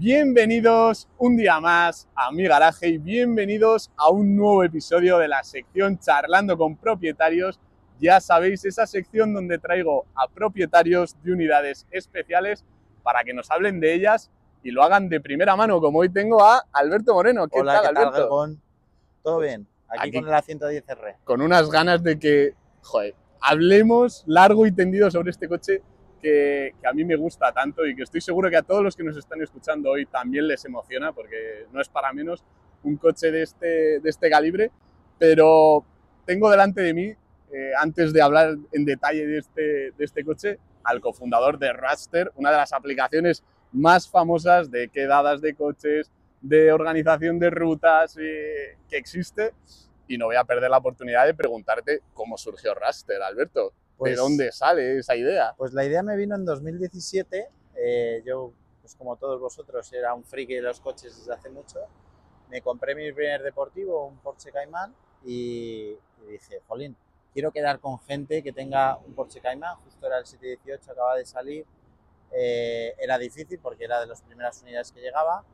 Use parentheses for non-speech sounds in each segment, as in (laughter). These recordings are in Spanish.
Bienvenidos un día más a mi garaje y bienvenidos a un nuevo episodio de la sección Charlando con propietarios. Ya sabéis, esa sección donde traigo a propietarios de unidades especiales para que nos hablen de ellas y lo hagan de primera mano, como hoy tengo a Alberto Moreno. ¿Qué Hola, tal, ¿qué tal, Alberto? ¿Todo bien? Aquí, Aquí- con el A110R. Con unas ganas de que, joder, hablemos largo y tendido sobre este coche que, a mí me gusta tanto y que estoy seguro que a todos los que nos están escuchando hoy también les emociona, porque no es para menos un coche de este, de este calibre, pero tengo delante de mí, eh, antes de hablar en detalle de este, de este coche, al cofundador de Raster, una de las aplicaciones más famosas de quedadas de coches, de organización de rutas eh, que existe. Y no voy a perder la oportunidad de preguntarte cómo surgió Raster, Alberto. Pues- ¿De dónde sale esa idea? Pues la idea me vino en 2017. eh, yo, pues como todos vosotros, era un friki de los coches desde hace mucho. Me compré mi primer deportivo, un Porsche Cayman, y, y dije, jolín, quiero quedar con gente que tenga un Porsche Cayman. Justo era el 718, acaba de salir. eh, era difícil porque era de las primeras unidades que llegaba.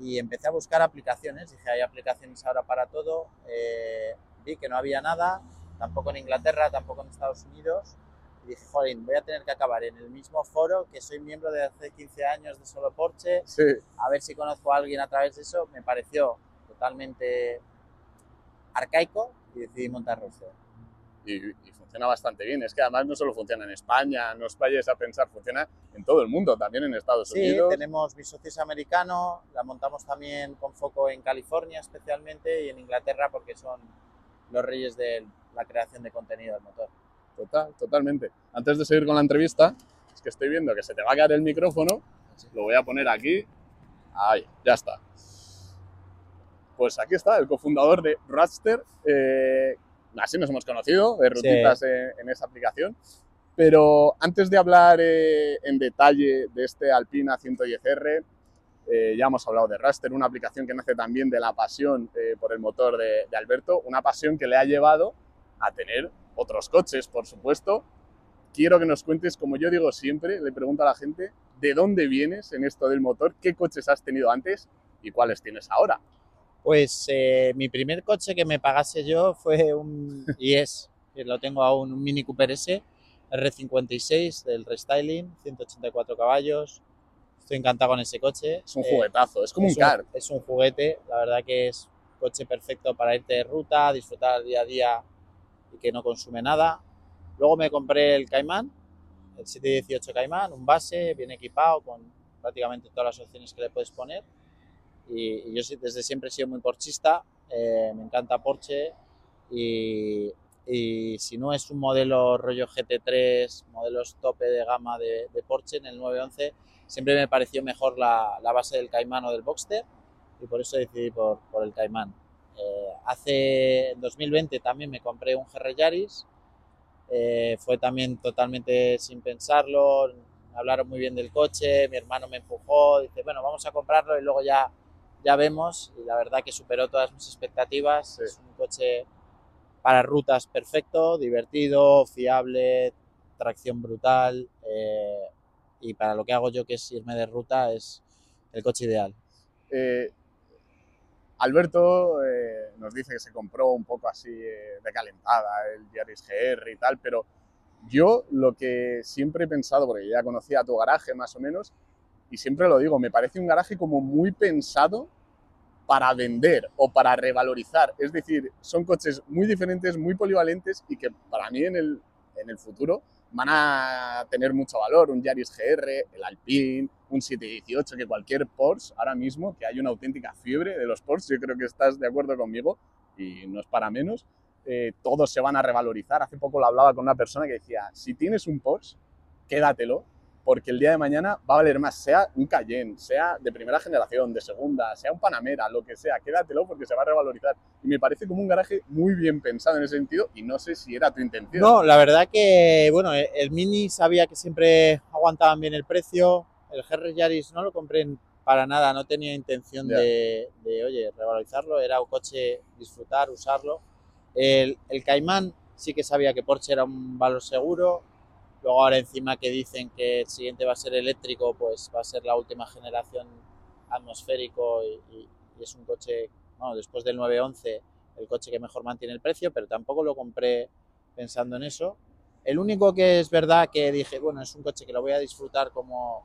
Y empecé a buscar aplicaciones. Dije, hay aplicaciones ahora para todo. eh, vi que no había nada, tampoco en Inglaterra, tampoco en Estados Unidos. Y dije, jolín, voy a tener que acabar en el mismo foro que soy miembro de hace 15 años de Solo Porsche, Sí, a ver si conozco a alguien a través de eso. Me pareció totalmente arcaico y decidí montar Roster. y, y funciona bastante bien. Es que además no solo funciona en España, no os vayáis a pensar, funciona en todo el mundo, también en Estados Sí, Unidos. tenemos mi socio es americano, la montamos también con foco en California especialmente y en Inglaterra porque son los reyes de la creación de contenido del motor. Total, totalmente. Antes de seguir con la entrevista, es que estoy viendo que se te va a caer el micrófono. Lo voy a poner aquí. Ahí, ya está. Pues aquí está, el cofundador de Raster. Eh, así nos hemos conocido, de rutitas en, en esa aplicación. Pero antes de hablar eh, en detalle de este Alpina 110R, eh, ya hemos hablado de Raster, una aplicación que nace también de la pasión eh, por el motor de, de Alberto, una pasión que le ha llevado a tener otros coches, por supuesto. Quiero que nos cuentes, como yo digo siempre, le pregunto a la gente, ¿de dónde vienes en esto del motor? ¿Qué coches has tenido antes y cuáles tienes ahora? Pues eh, mi primer coche que me pagase yo fue un, (laughs) y es, que lo tengo aún, un Mini Cooper S R56 del restyling, 184 caballos. Estoy encantado con ese coche. Es un Eh, juguetazo, es como es un car. Es un juguete, la verdad que es coche perfecto para irte de ruta, disfrutar día a día y que no consume nada. Luego me compré el Cayman, el 718 Cayman, un base, bien equipado, con prácticamente todas las opciones que le puedes poner. Y, y yo desde siempre he sido muy porchista, eh, me encanta Porsche y, y si no es un modelo rollo GT3, modelos tope de gama de, de Porsche en el 911, siempre me pareció mejor la, la base del Cayman o del Boxster y por eso decidí por, por el Cayman. Eh, hace en 2020 también me compré un GR Yaris, eh, fue también totalmente sin pensarlo, me hablaron muy bien del coche, mi hermano me empujó, dice, bueno, vamos a comprarlo y luego ya, ya vemos y la verdad que superó todas mis expectativas, Sí. es un coche para rutas perfecto, divertido, fiable, tracción brutal eh, y para lo que hago yo que es irme de ruta es el coche ideal. Eh, Alberto eh, nos dice que se compró un poco así eh, de calentada el Yaris GR y tal, pero yo lo que siempre he pensado, porque ya conocía tu garaje más o menos, y siempre lo digo, me parece un garaje como muy pensado para vender o para revalorizar. Es decir, son coches muy diferentes, muy polivalentes y que para mí en el, en el futuro van a tener mucho valor. Un Yaris GR, el Alpine, un 718, que cualquier Porsche ahora mismo, que hay una auténtica fiebre de los Porsche, yo creo que estás de acuerdo conmigo y no es para menos, eh, todos se van a revalorizar. Hace poco lo hablaba con una persona que decía, si tienes un Porsche, quédatelo, porque el día de mañana va a valer más, sea un Cayenne, sea de primera generación, de segunda, sea un Panamera, lo que sea, quédatelo porque se va a revalorizar. Y me parece como un garaje muy bien pensado en ese sentido y no sé si era tu intención. No, la verdad que, bueno, el Mini sabía que siempre aguantaban bien el precio. El GR Yaris no lo compré en- para nada, no tenía intención de, de, oye, revalorizarlo. Era un coche disfrutar, usarlo. El, el Cayman sí que sabía que Porsche era un valor seguro. Luego ahora encima que dicen que el siguiente va a ser eléctrico, pues va a ser la última generación atmosférico y, y- y es un coche, bueno, después del 911, el coche que mejor mantiene el precio, pero tampoco lo compré pensando en eso. El único que es verdad que dije, bueno, es un coche que lo voy a disfrutar como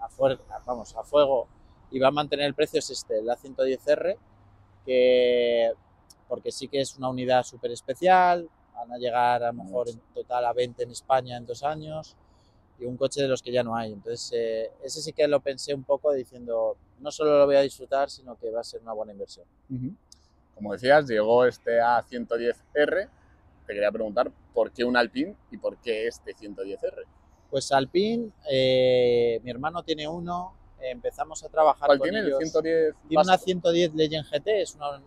a, fuer- vamos, a fuego y va a mantener el precio es este, el A110R, que porque sí que es una unidad súper especial, van a llegar a lo mejor en total a 20 en España en dos años y un coche de los que ya no hay. Entonces, eh, ese sí que lo pensé un poco diciendo, no solo lo voy a disfrutar, sino que va a ser una buena inversión. Como decías, llegó este A110R. Te quería preguntar por qué un Alpine y por qué este 110R. Pues Alpine, eh, mi hermano tiene uno, empezamos a trabajar ¿Cuál con tiene? ¿El ellos. 110? Tiene una básico? 110 Legend GT, es una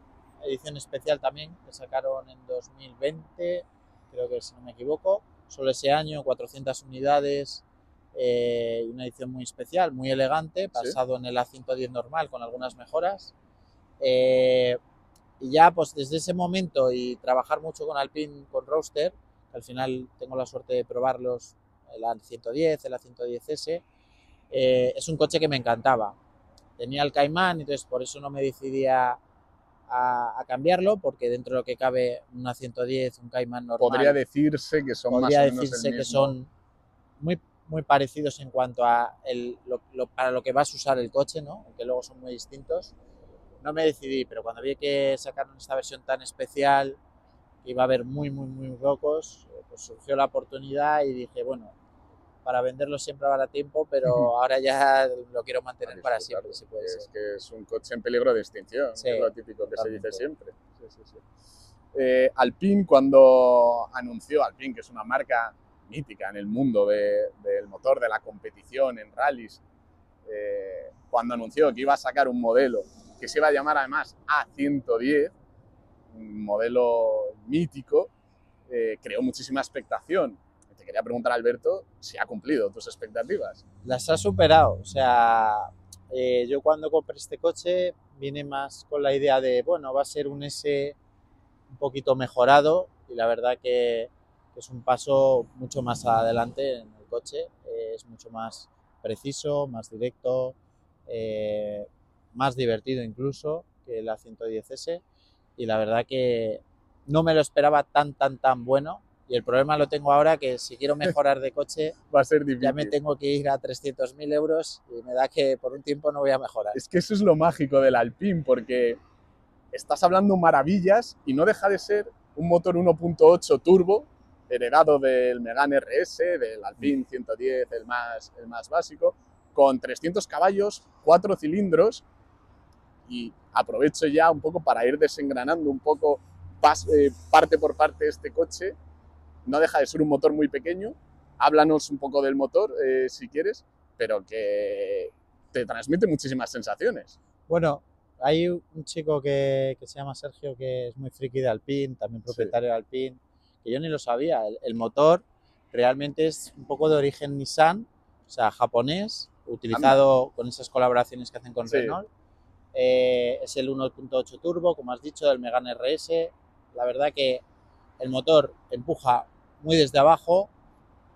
edición especial también que sacaron en 2020, creo que si no me equivoco, solo ese año, 400 unidades, eh, una edición muy especial, muy elegante, basado en el A110 normal con algunas mejoras. Eh, y ya pues desde ese momento y trabajar mucho con Alpine, con Roadster, que al final tengo la suerte de probarlos, el A110, el A110S, eh, es un coche que me encantaba tenía el Caimán, entonces por eso no me decidía a, a cambiarlo, porque dentro de lo que cabe una 110, un Caimán normal, Podría decirse que son podría más o menos decirse el que son muy, muy parecidos en cuanto a el- lo- lo- para lo que vas a usar el coche, ¿no? aunque luego son muy distintos. No me decidí, pero cuando vi que sacaron esta versión tan especial, que iba a haber muy, muy, muy pocos, eh, pues surgió la oportunidad y dije, bueno, para venderlo siempre habrá tiempo, pero ahora ya lo quiero mantener A para siempre, si puede Es ser. que es un coche en peligro de extinción, Sí, es lo típico que se dice siempre. Sí, sí, sí. Eh, Alpine cuando anunció, Alpine que es una marca mítica en el mundo de- del motor, de la competición en rallies, eh, cuando anunció que iba a sacar un modelo que se iba a llamar además A110, un modelo mítico, eh, creó muchísima expectación. Te quería preguntar, Alberto, si ha cumplido tus expectativas. las ha superado. O sea, eh, yo cuando compré este coche vine más con la idea de, bueno, va a ser un S un poquito mejorado y la verdad que es un paso mucho más adelante en el coche, eh, es mucho más preciso, más directo, eh, más divertido incluso que la 110S y la verdad que no me lo esperaba tan, tan, tan bueno. Y el problema lo tengo ahora que si quiero mejorar de coche, (laughs) Va a ser difícil. ya me tengo que ir a 300.000 euros y me da que por un tiempo no voy a mejorar. Es que eso es lo mágico del Alpine, porque estás hablando maravillas y no deja de ser un motor 1.8 turbo, heredado del Megane RS, del Alpine 110, el más, el más básico, con 300 caballos, 4 cilindros, y aprovecho ya un poco para ir desengranando un poco eh, parte por parte este coche. No deja de ser un motor muy pequeño. Háblanos un poco del motor, eh, si quieres, pero que te transmite muchísimas sensaciones. Bueno, hay un chico que, que se llama Sergio que es muy friki de Alpine, también propietario de Alpine, que yo ni lo sabía. El, el motor realmente es un poco de origen Nissan, o sea, japonés, utilizado con esas colaboraciones que hacen con Sí. Renault. Eh, es el 1.8 turbo, como has dicho, del Megane RS. La verdad que el motor empuja muy desde abajo.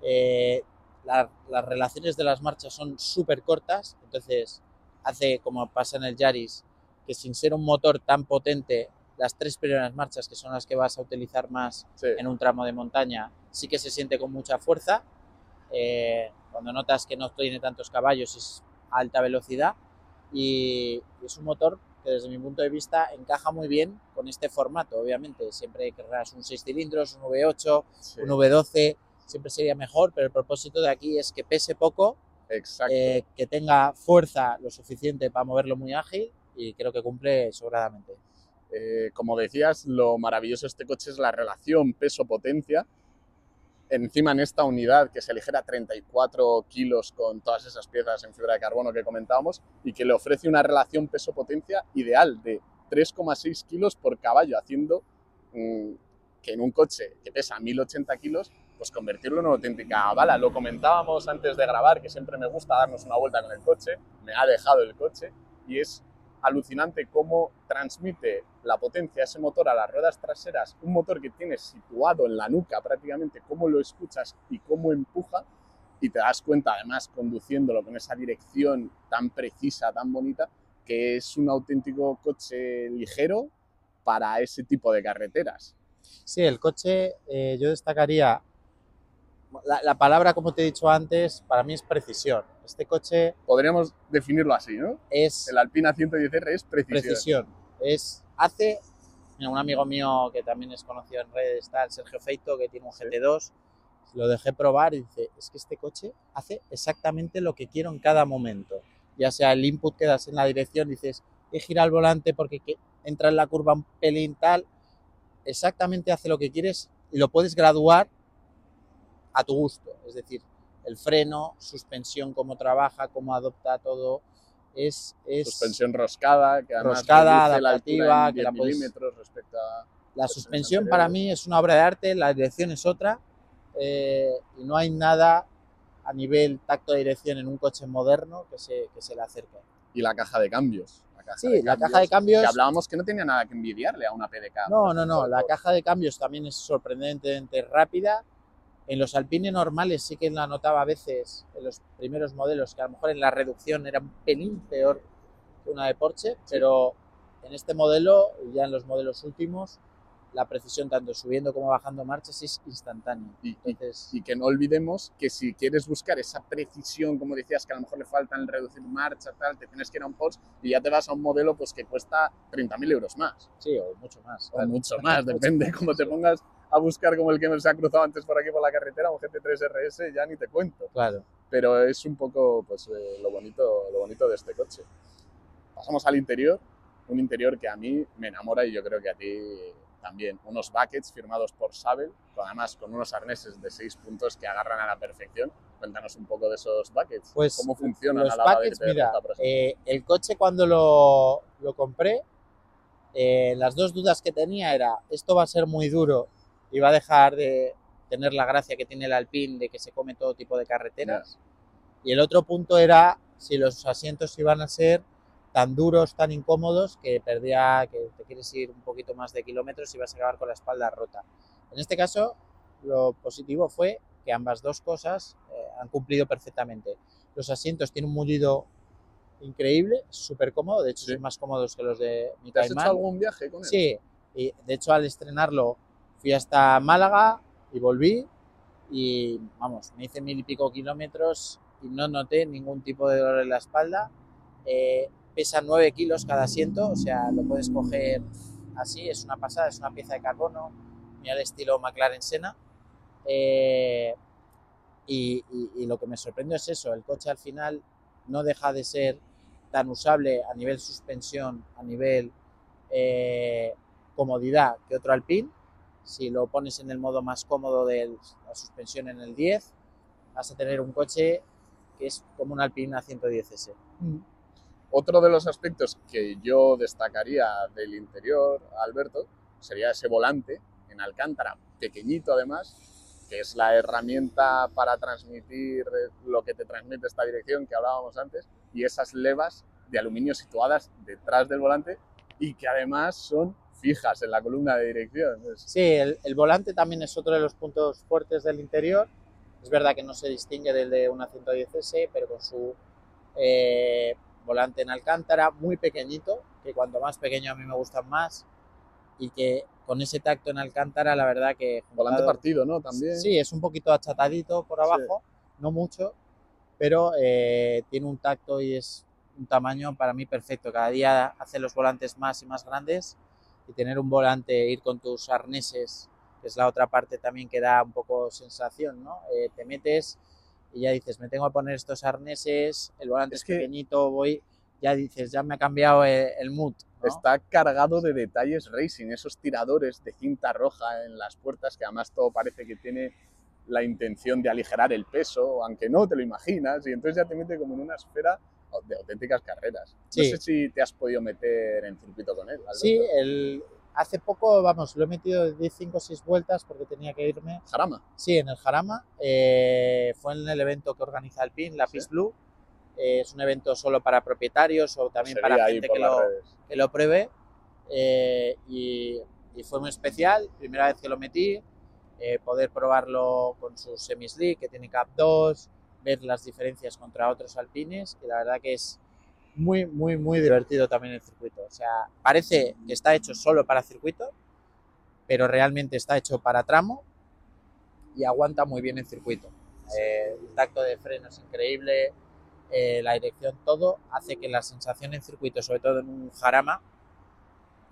eh, la- las relaciones de las marchas son súper cortas, entonces hace como pasa en el Yaris, que sin ser un motor tan potente, las tres primeras marchas, que son las que vas a utilizar más Sí. en un tramo de montaña, sí que se siente con mucha fuerza. Eh, cuando notas que no tiene tantos caballos es alta velocidad y es un motor que desde mi punto de vista encaja muy bien con este formato. Obviamente, siempre querrás un 6 cilindros, un V8, Sí, un V12, siempre sería mejor, pero el propósito de aquí es que pese poco, eh, que tenga fuerza lo suficiente para moverlo muy ágil y creo que cumple sobradamente. Eh, como decías, lo maravilloso de este coche es la relación peso-potencia. Encima en esta unidad que se ligera 34 kilos con todas esas piezas en fibra de carbono que comentábamos y que le ofrece una relación peso-potencia ideal de 3,6 kilos por caballo, haciendo mm, que en un coche que pesa 1080 kilos, pues convertirlo en una auténtica bala. Lo comentábamos antes de grabar, que siempre me gusta darnos una vuelta con el coche, me ha dejado el coche y es alucinante cómo transmite la potencia ese motor a las ruedas traseras, un motor que tienes situado en la nuca prácticamente, cómo lo escuchas y cómo empuja, y te das cuenta, además, conduciéndolo con esa dirección tan precisa, tan bonita, que es un auténtico coche ligero para ese tipo de carreteras. Sí, el coche eh, yo destacaría, la, la palabra como te he dicho antes, para mí es precisión. Este coche Podríamos definirlo así, ¿no? es El Alpina 110R es precisión. precisión. Es, hace, mira, un amigo mío que también es conocido en redes, está el Sergio Feito, que tiene un Sí. GT2, lo dejé probar y dice, es que este coche hace exactamente lo que quiero en cada momento. Ya sea el input que das en la dirección, dices, he girado el volante porque que- entra en la curva un pelín tal, exactamente hace lo que quieres y lo puedes graduar a tu gusto. Es decir, el freno, suspensión, cómo trabaja, cómo adopta todo, es... es Suspensión roscada, que además Roscada, la adaptativa, en que 10 la puedes- milímetros respecto a... La suspensión para mí es una obra de arte, la dirección es otra eh, y no hay nada a nivel tacto de dirección en un coche moderno que se, que se le acerque. Y la caja de cambios. La caja Sí, la caja de cambios- Que hablábamos que no tenía nada que envidiarle a una PDK. No, no, no, la caja de cambios también es sorprendentemente rápida. En los Alpine normales sí que la notaba a veces en los primeros modelos que a lo mejor en la reducción era un pelín peor que una de Porsche, pero en este modelo y ya en los modelos últimos la precisión tanto subiendo como bajando marchas es instantánea. Y, Entonces, y que no olvidemos que si quieres buscar esa precisión, como decías, que a lo mejor le falta el reducir marcha, tal, te tienes que ir a un Porsche y ya te vas a un modelo pues que cuesta 30.000 euros más. sí, o mucho más. O claro. mucho más, (laughs) depende cómo te sí. pongas a buscar como el que se ha cruzado antes por aquí por la carretera, un GT3 RS, ya ni te cuento. Claro. Pero es un poco pues, eh, lo, bonito, lo bonito de este coche. Pasamos al interior, un interior que a mí me enamora y yo creo que a ti también. Unos buckets firmados por Sabel, además con unos arneses de 6 puntos que agarran a la perfección. Cuéntanos un poco de esos buckets. Pues ¿Cómo funcionan los a la hora packets, de mira, ruta, eh, el coche cuando lo, lo compré, eh, las dos dudas que tenía era, esto va a ser muy duro y va a dejar de tener la gracia que tiene el Alpine de que se come todo tipo de carreteras. Y el otro punto era si los asientos iban a ser tan duros, tan incómodos, que perdía, que te quieres ir un poquito más de kilómetros y vas a acabar con la espalda rota. En este caso, lo positivo fue que ambas dos cosas eh, han cumplido perfectamente. Los asientos tienen un mullido increíble, súper cómodo, de hecho Sí. son más cómodos que los de mi ¿Te has hecho algún viaje con él? Sí, y de hecho al estrenarlo fui hasta Málaga y volví y vamos, me hice mil y pico kilómetros y no noté ningún tipo de dolor en la espalda. Eh, pesa 9 kilos cada asiento, o sea, lo puedes coger así, es una pasada, es una pieza de carbono, muy al estilo McLaren Senna. Eh, y, y- y lo que me sorprende es eso, el coche al final no deja de ser tan usable a nivel suspensión, a nivel eh, comodidad que otro Alpine. Si lo pones en el modo más cómodo de la suspensión en el 10, vas a tener un coche que es como un Alpine A110S. Otro de los aspectos que yo destacaría del interior, Alberto, sería ese volante en Alcántara, pequeñito además, que es la herramienta para transmitir lo que te transmite esta dirección que hablábamos antes, y esas levas de aluminio situadas detrás del volante y que además son fijas en la columna de dirección. Sí, el, el volante también es otro de los puntos fuertes del interior. Es verdad que no se distingue del de una 110S, pero con su eh, volante en alcántara, muy pequeñito, que cuanto más pequeño a mí me gustan más, y que con ese tacto en alcántara, la verdad que... volante juntado- partido, ¿no? También. Sí, es un poquito achatadito por abajo, no mucho, pero eh, tiene un tacto y es un tamaño para mí perfecto. Cada día hace los volantes más y más grandes y tener un volante, ir con tus arneses, que es la otra parte también que da un poco sensación, ¿no? Eh, te metes y ya dices, me tengo que poner estos arneses, el volante Es es, que- pequeñito, voy, ya dices, ya me ha cambiado el, el mood. ¿no? Está cargado de detalles racing, esos tiradores de cinta roja en las puertas, que además todo parece que tiene la intención de aligerar el peso, aunque no te lo imaginas, y entonces ya te mete como en una esfera de auténticas carreras. Sí. No sé si te has podido meter en circuito con él. Alberto. Sí, el, hace poco, vamos, lo he metido de 5 o 6 vueltas porque tenía que irme. Jarama. Sí, en el Jarama. eh, fue en el evento que organiza Alpine, la Sí. Peace Blue. Eh, es un evento solo para propietarios o también Sería para gente que lo, que lo pruebe. eh, y, y fue muy especial, primera vez que lo metí, eh, poder probarlo con su semi-slick, que tiene Cap 2, ver las diferencias contra otros alpines y la verdad que es muy, muy, muy divertido también el circuito. O sea, parece que está hecho solo para circuito, pero realmente está hecho para tramo y aguanta muy bien el circuito. Eh, el tacto de freno es increíble, eh, la dirección, todo hace que la sensación en circuito, sobre todo en un jarama, que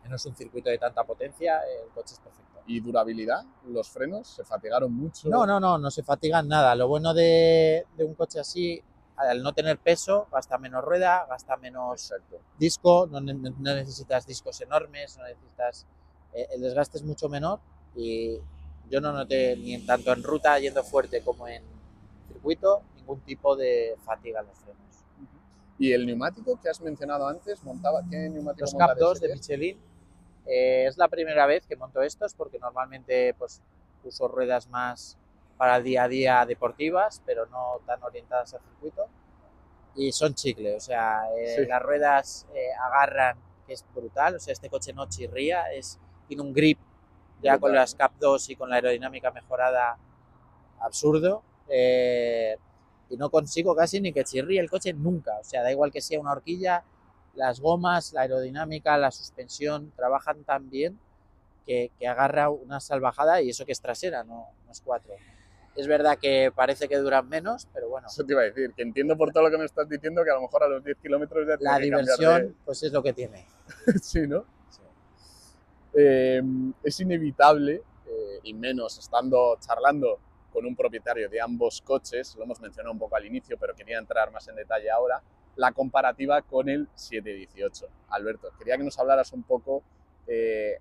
no es un circuito de tanta potencia, el coche es perfecto. ¿Y durabilidad? ¿Los frenos se fatigaron mucho? No, no, no, no se fatigan nada. Lo bueno de, de un coche así, al no tener peso, gasta menos rueda, gasta menos Exacto. disco, no, ne- no necesitas discos enormes, no necesitas... eh, el desgaste es mucho menor y yo no noté ni en tanto en ruta yendo fuerte como en circuito ningún tipo de fatiga en los frenos. ¿Y el neumático que has mencionado antes? montaba ¿Qué neumático Los Cap 2 de? Michelin eh, es la primera vez que monto estos porque normalmente pues uso ruedas más para el día a día deportivas, pero no tan orientadas al circuito. Y son chicle, o sea, eh, Sí. las ruedas eh, agarran, que es brutal, o sea, este coche no chirría, es, tiene un grip ya con las Cap 2 y con la aerodinámica mejorada absurdo. eh, y no consigo casi ni que chirríe el coche nunca, o sea, da igual que sea una horquilla, las gomas, la aerodinámica, la suspensión trabajan tan bien que, que agarra una salvajada y eso que es trasera, no, no es cuatro. Es verdad que parece que duran menos, pero bueno, Eso te iba a decir, que entiendo por todo lo que me estás diciendo que a lo mejor a los 10 kilómetros ya la que diversión pues es lo que tiene. de- (laughs) sí, ¿no? Eh, es inevitable, eh, y menos estando charlando con un propietario de ambos coches, lo hemos mencionado un poco al inicio, pero quería entrar más en detalle ahora, la comparativa con el 718. Alberto, quería que nos hablaras un poco, eh,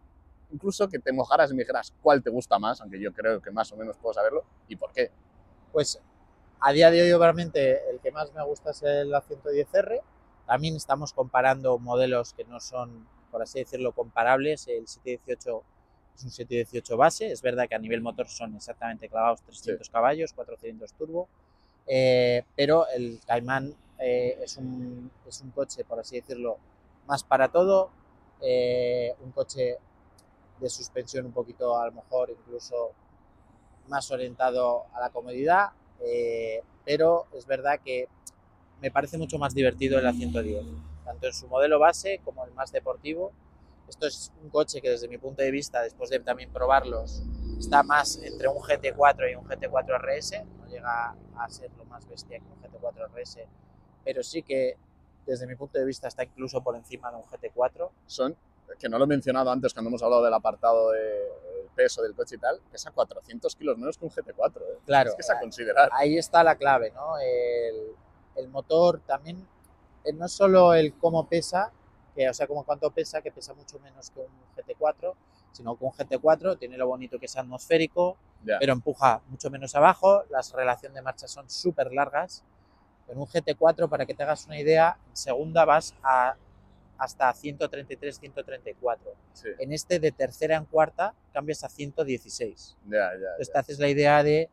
incluso que te mojaras y me dijeras cuál te gusta más, aunque yo creo que más o menos puedo saberlo, y por qué. Pues a día de hoy obviamente el que más me gusta es el A110R. También estamos comparando modelos que no son, por así decirlo, comparables. El 718 es un 718 base. Es verdad que a nivel motor son exactamente clavados 300 caballos, 4 cilindros turbo. Eh, pero el Cayman eh, es, un, es un coche, por así decirlo, más para todo. eh, un coche de suspensión un poquito, a lo mejor incluso más orientado a la comodidad, eh, pero es verdad que me parece mucho más divertido el A110, tanto en su modelo base como el más deportivo. Esto es un coche que desde mi punto de vista, después de también probarlos, está más entre un GT4 y un GT4 RS, no llega a ser lo más bestia que un GT4 RS, pero sí que desde mi punto de vista está incluso por encima de un GT4. Son, que no lo he mencionado antes cuando hemos hablado del apartado de eh, peso del coche y tal, pesa 400 kilos menos que un GT4. ¿eh? Claro, Es que es a considerar. ahí está la clave, ¿no? El, el motor también, eh, no solo el cómo pesa, que, o sea, como cuánto pesa, que pesa mucho menos que un GT4, sino que un GT4 tiene lo bonito que es atmosférico, Ya. pero empuja mucho menos abajo, las relaciones de marcha son súper largas. En un GT4, para que te hagas una idea, en segunda vas a hasta 133, 134. Sí, En este de tercera en cuarta cambias a 116. ya, ya, Entonces ya. te haces la idea de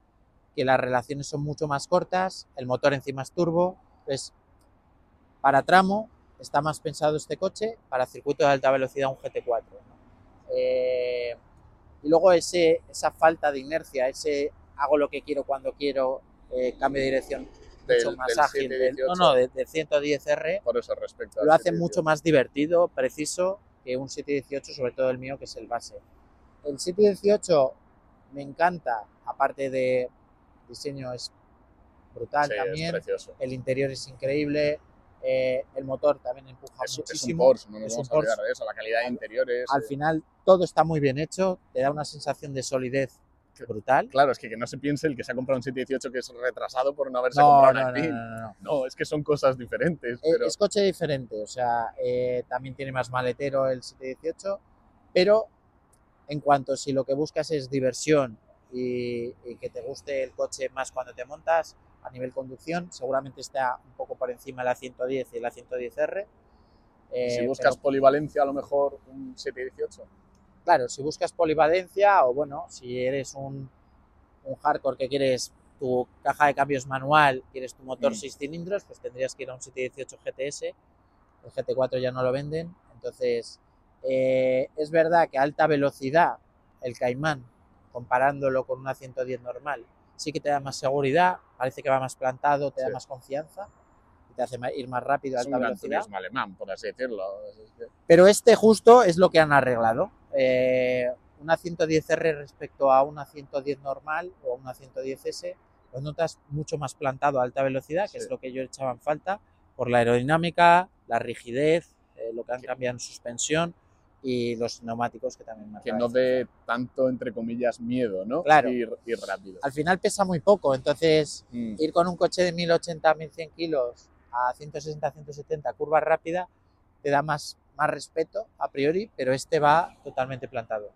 que las relaciones son mucho más cortas, el motor encima es turbo. Entonces, para tramo está más pensado este coche, para circuito de alta velocidad un GT4. ¿no? Eh, y luego ese, esa falta de inercia, ese hago lo que quiero cuando quiero, eh, cambio de dirección mucho Del- más del ágil. del- no, 718. no, de- del 110R Por eso respecto al lo hace 718. mucho más divertido, preciso que un 718, sobre todo el mío, que es el base. El 718 me encanta, aparte de diseño es brutal Sí, es también, precioso. el interior es increíble, eh, el motor también empuja Es, es un muchísimo. Porsche, no nos es vamos un a olvidar Porsche. de eso. La calidad de interiores. Al eh, final todo está muy bien hecho, te da una sensación de solidez brutal. Claro, es que, que no se piense el que se ha comprado un 718 que es retrasado por no haberse No, comprado no, un no, no, no, no. No, es que son cosas diferentes. Eh, Pero Es coche diferente, o sea, eh, también tiene más maletero el 718, pero en cuanto si lo que buscas es diversión y, y que te guste el coche más cuando te montas, a nivel conducción, seguramente está un poco por encima de la 110 y la 110R. eh, si buscas pero, polivalencia, a lo mejor un 718. Claro, si buscas polivalencia o bueno, si eres un, un hardcore que quieres tu caja de cambios manual, quieres tu motor Mm. 6 cilindros, pues tendrías que ir a un 718 GTS. El GT4 ya no lo venden. Entonces, eh, es verdad que a alta velocidad el Cayman, comparándolo con una 110 normal, sí que te da más seguridad, parece que va más plantado, te da más confianza y te hace ir más rápido a Es un velocidad. turismo alemán, por así decirlo. Pero este justo es lo que han arreglado. Eh, una 110R respecto a una 110 normal o una 110S, lo notas mucho más plantado a alta velocidad, que Sí. es lo que yo echaba en falta, por la aerodinámica, la rigidez, eh, lo que han cambiado en suspensión y los neumáticos que también que no dé tanto, entre comillas, miedo, ¿no? Claro. Ir, ir rápido. Al final pesa muy poco, entonces Mm. ir con un coche de 1080, 1100 kilos a 160, 170, curva rápida, te da más, más respeto a priori, pero este va totalmente plantado.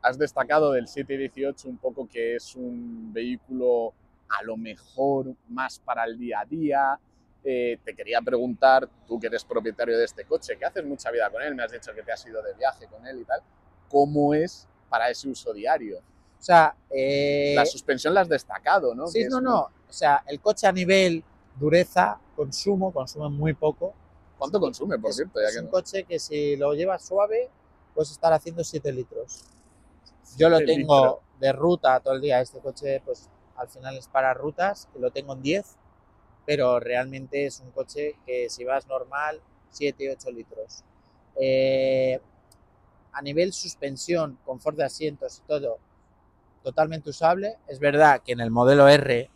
Has destacado del 718 un poco que es un vehículo a lo mejor más para el día a día. Eh, te quería preguntar, tú que eres propietario de este coche, que haces mucha vida con él, me has dicho que te has ido de viaje con él y tal, ¿cómo es para ese uso diario? O sea, eh, La suspensión la has destacado, ¿no? sí, Que no, no. O sea, el coche a nivel dureza, consumo, consume muy poco. ¿Cuánto consume, por es, cierto? Ya es que un no? coche que si lo llevas suave, puedes estar haciendo 7 litros. Yo lo tengo litros. de ruta todo el día. Este coche, pues al final es para rutas, y lo tengo en 10, pero realmente es un coche que si vas normal, 7, 8 litros. Eh, a nivel suspensión, confort de asientos y todo, totalmente usable. Es verdad que en el modelo R,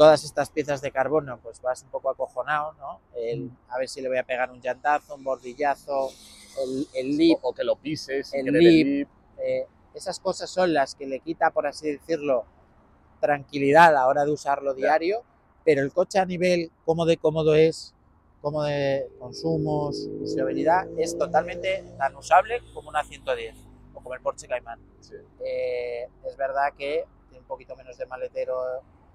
todas estas piezas de carbono, pues vas un poco acojonado, ¿no? El- a ver si le voy a pegar un llantazo, un bordillazo, el, el lip, O, o que lo pises, el lip. el lip. eh, esas cosas son las que le quita, por así decirlo, tranquilidad a la hora de usarlo diario, pero el coche a nivel cómodo de cómodo es, cómodo de consumos, usabilidad, es totalmente tan usable como una 110 o como el Porsche Cayman. Sí. Eh, es verdad que tiene un poquito menos de maletero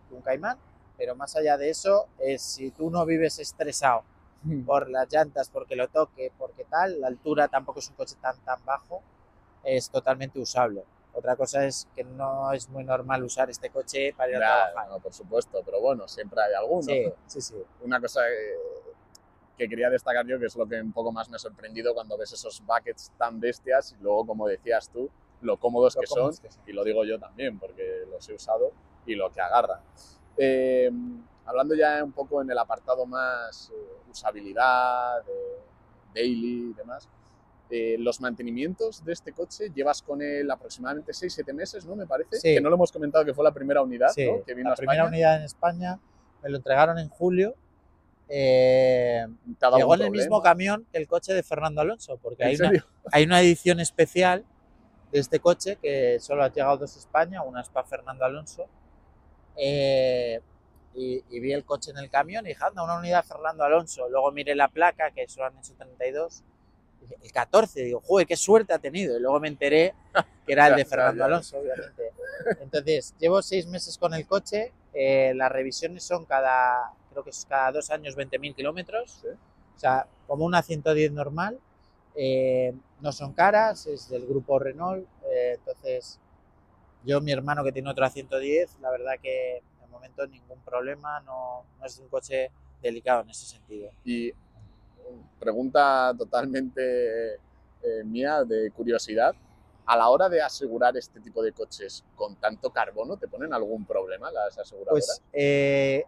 que un Cayman, pero más allá de eso, es si tú no vives estresado por las llantas, porque lo toque, porque tal, la altura tampoco es un coche tan tan bajo, es totalmente usable. Otra cosa es que no es muy normal usar este coche para ir a Claro, trabajar. no, por supuesto, pero bueno, siempre hay alguno. Sí, sí, sí. Una cosa que, que quería destacar yo, que es lo que un poco más me ha sorprendido cuando ves esos buckets tan bestias y luego, como decías tú, lo cómodos Lo que cómodos son, que son. y lo digo yo también, porque los he usado, y lo que agarra. Eh, hablando ya un poco en el apartado más eh, usabilidad, de daily y demás, eh, los mantenimientos de este coche llevas con él aproximadamente 6-7 meses, ¿no? Me parece. Sí. Que no lo hemos comentado que fue la primera unidad Sí, ¿no? que vino la a primera unidad en España me lo entregaron en julio. Eh, ¿Te ha dado llegó en el mismo camión que el coche de Fernando Alonso, porque ¿En hay una, hay una edición especial de este coche que solo ha llegado dos a España, una es para Fernando Alonso. Eh, y, y vi el coche en el camión y dije, anda, una unidad Fernando Alonso. Luego miré la placa, que solo han hecho 32. y dije, el 14, digo, joder, qué suerte ha tenido. Y luego me enteré que era el de (laughs) Fernando. Alonso, obviamente. Entonces, llevo seis meses con el coche. eh, las revisiones son cada, creo que es cada dos años 20.000 kilómetros. Sí. O sea, como una 110 normal. Eh, no son caras, es del grupo Renault. eh, entonces, yo, mi hermano que tiene otra 110, la verdad que de momento ningún problema, no, no es un coche delicado en ese sentido. Y pregunta totalmente eh, mía de curiosidad. A la hora de asegurar este tipo de coches con tanto carbono, ¿te ponen algún problema las aseguradoras? Pues eh,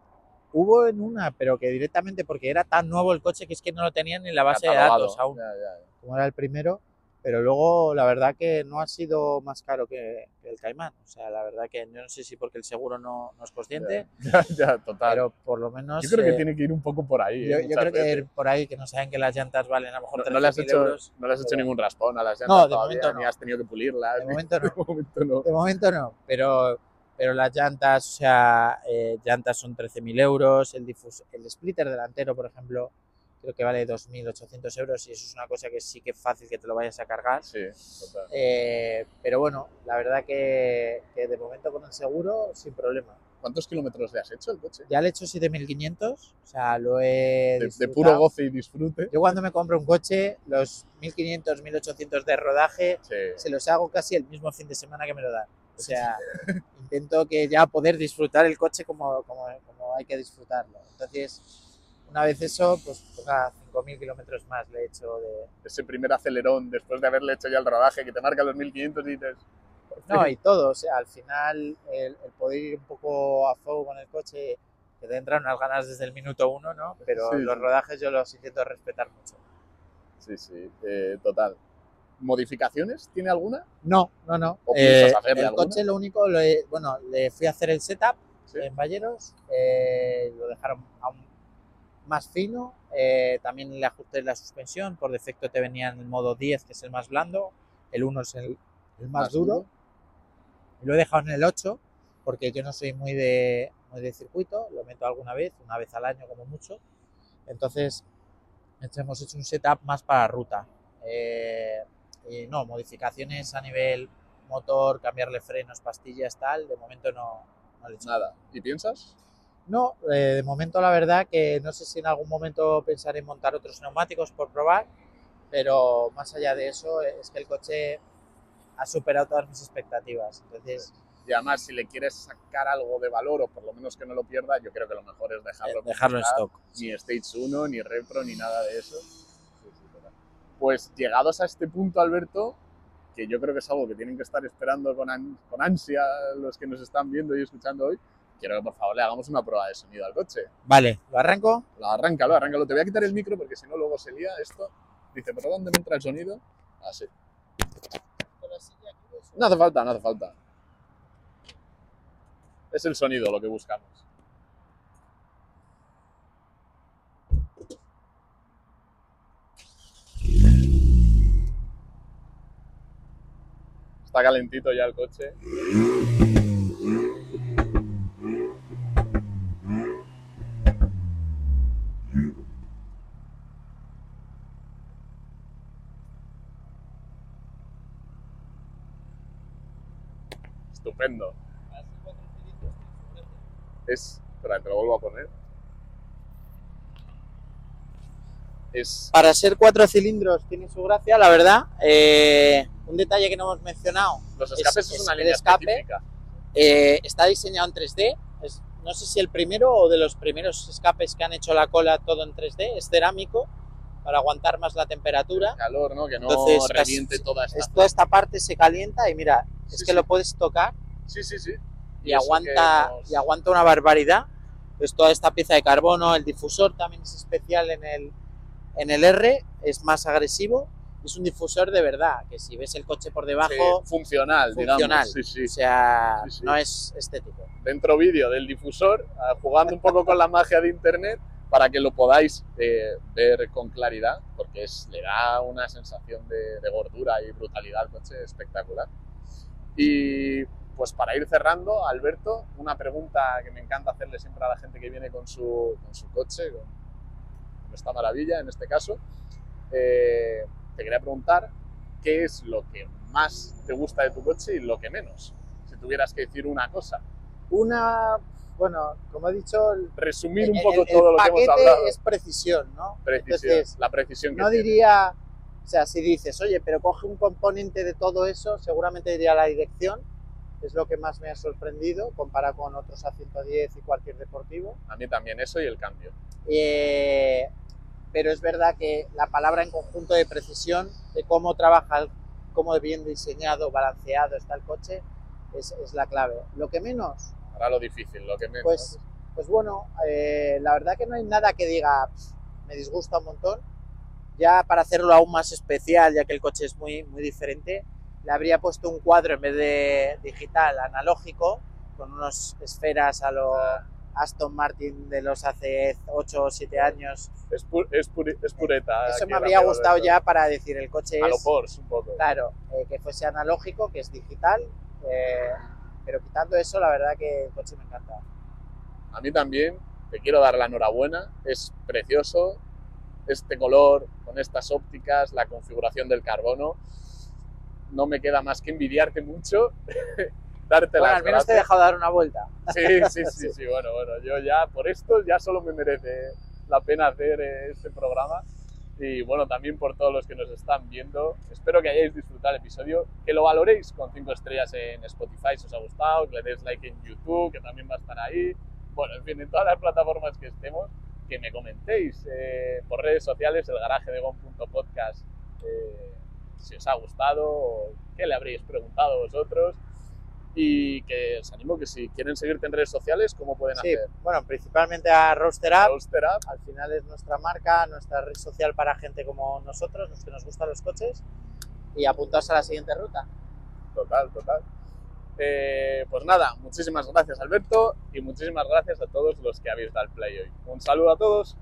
hubo en una, pero que directamente porque era tan nuevo el coche que es que no lo tenían ni en la base de datos aún, Ya, ya, ya. como era el primero. Pero luego la verdad que no ha sido más caro que, que el Caimán. O sea, la verdad que yo no sé si porque el seguro no, no es consciente, Ya, (laughs) ya, total. pero por lo menos... yo creo que eh, tiene que ir un poco por ahí. yo, ¿eh? yo creo que ir por ahí que no saben que las llantas valen a lo mejor no, no le has 13.000 hecho, euros. no le has hecho ningún raspón a las llantas No, de todavía, momento ni no. has tenido que pulirlas. De ni- momento no. (laughs) de momento no. De momento no, pero, pero las llantas, o sea, eh, llantas son 13.000 euros, el, difus- el splitter delantero, por ejemplo, creo que vale 2.800 euros y eso es una cosa que sí que es fácil que te lo vayas a cargar. Sí, total. Eh, pero bueno, la verdad que, que de momento con el seguro sin problema. ¿Cuántos kilómetros le has hecho el coche? Ya le he hecho 7.500, o sea, lo he De, puro goce y disfrute. Yo cuando me compro un coche, los 1.500, 1.800 de rodaje, Sí. se los hago casi el mismo fin de semana que me lo dan. O sea, intento que ya poder disfrutar el coche como, como, como hay que disfrutarlo. Entonces, una vez eso, pues ponga 5.000 kilómetros más le he hecho de... Ese primer acelerón después de haberle hecho ya el rodaje que te marca los 1500 y dices, No, y todo, o sea, al final el, el poder ir un poco a fuego con el coche, que te entran unas ganas desde el minuto uno, ¿no? Pero Sí, los sí. rodajes yo los intento respetar mucho. Sí, sí, eh, total. ¿Modificaciones? ¿Tiene alguna? No, no, no. ¿O hacerle el alguna? coche lo único, lo he- bueno, le fui a hacer el setup Sí. en Balleros, eh, lo dejaron aún más fino, eh, también le ajusté la suspensión, por defecto te venía en el modo 10, que es el más blando, el 1 es el, el más, Más duro, duro. lo he dejado en el 8, porque yo no soy muy de, muy de circuito, lo meto alguna vez, una vez al año como mucho, entonces hemos hecho un setup más para ruta. Eh, y no, modificaciones a nivel motor, cambiarle frenos, pastillas, tal, de momento no, no le he hecho. Nada. ¿Y piensas? No, eh, de momento la verdad que no sé si en algún momento pensaré en montar otros neumáticos por probar, pero más allá de eso es que el coche ha superado todas mis expectativas. Entonces, Y además, si le quieres sacar algo de valor o por lo menos que no lo pierda, yo creo que lo mejor es dejarlo, eh, dejarlo en stock. Ni Stage 1, ni Repro, ni nada de eso. Pues llegados a este punto, Alberto, que yo creo que es algo que tienen que estar esperando con, con ansia los que nos están viendo y escuchando hoy, quiero que por favor le hagamos una prueba de sonido al coche. Vale, ¿lo arranco? Lo arráncalo, arráncalo. Te voy a quitar el micro porque si no luego se lía esto. Dice, ¿pero dónde me entra el sonido? Así. No hace falta, no hace falta. Es el sonido lo que buscamos. Está calentito ya el coche. Estupendo. Es. Espera, te lo vuelvo a poner. Es. Para ser cuatro cilindros tiene su gracia, la verdad. Eh, un detalle que no hemos mencionado, Los es- escapes es, es una el línea escape. eh, está diseñado en 3D. Es- no sé si el primero o de los primeros escapes que han hecho la cola todo en 3D. Es cerámico para aguantar más la temperatura. Calor, ¿no? Que no Entonces, casi- reviente toda esta. Es- toda esta parte se calienta y mira, es que sí. lo puedes tocar Sí, sí, sí. y, eso aguanta, y aguanta una barbaridad. Pues toda esta pieza de carbono, el difusor también es especial en el, en el R, es más agresivo. Es un difusor de verdad, que si ves el coche por debajo, Sí, funcional, funcional. digamos. Sí, sí. o sea, no es estético. Dentro vídeo del difusor, ah, jugando un poco con la magia de internet para que lo podáis eh, ver con claridad, porque es, le da una sensación de, de gordura y brutalidad al coche espectacular. Y pues para ir cerrando, Alberto, una pregunta que me encanta hacerle siempre a la gente que viene con su, con su coche, con, con esta maravilla en este caso. Eh, te quería preguntar qué es lo que más te gusta de tu coche y lo que menos, si tuvieras que decir una cosa. Una, bueno, como he dicho, el, Resumir un poco el todo lo que hemos hablado. es precisión, ¿no? Precisión, Entonces, la precisión que no tiene. diría, o sea, si dices, oye, pero coge un componente de todo eso, seguramente diría la dirección, es lo que más me ha sorprendido comparado con otros A110 y cualquier deportivo. A mí también eso y el cambio. Eh, pero es verdad que la palabra en conjunto de precisión, de cómo trabaja, cómo bien diseñado, balanceado está el coche, es, es la clave. Lo que menos, Ahora lo difícil, lo que menos. pues, pues bueno, eh, la verdad que no hay nada que diga, "Pff, me disgusta un montón. Ya para hacerlo aún más especial, ya que el coche es muy, muy diferente, le habría puesto un cuadro en vez de digital, analógico, con unas esferas a lo Aston Martin de los hace 8 o 7 años. Es, pu- es, es pureta. Eso aquí me habría gustado ya para decir el coche A lo es, Porsche un poco. claro, eh, que fuese analógico, que es digital, eh, pero quitando eso, la verdad que el coche me encanta. A mí también, te quiero dar la enhorabuena. Es precioso. Este color, con estas ópticas, la configuración del carbono. No me queda más que envidiarte mucho. (laughs) Darte Bueno, las al menos te he gracias. dejado dar una vuelta. Sí, sí, sí, sí, bueno, bueno, yo ya por esto ya solo me merece la pena hacer eh, este programa y bueno, también por todos los que nos están viendo. Espero que hayáis disfrutado el episodio, que lo valoréis con 5 estrellas en Spotify si os ha gustado, que le deis like en YouTube, que también va a estar ahí. Bueno, en fin, en todas las plataformas que estemos, que me comentéis eh, por redes sociales, el garaje de gon.podcast, eh, si os ha gustado qué le habréis preguntado vosotros. y que os animo que si quieren seguirte en redes sociales, ¿cómo pueden Sí, hacer? bueno, principalmente a Roaster Up. Roadster Up, Al final es nuestra marca, nuestra red social para gente como nosotros, los que nos gustan los coches. Y apuntarse a la siguiente ruta. total, total. Eh, pues nada, muchísimas gracias Alberto y muchísimas gracias a todos los que habéis dado el play hoy. Un saludo a todos.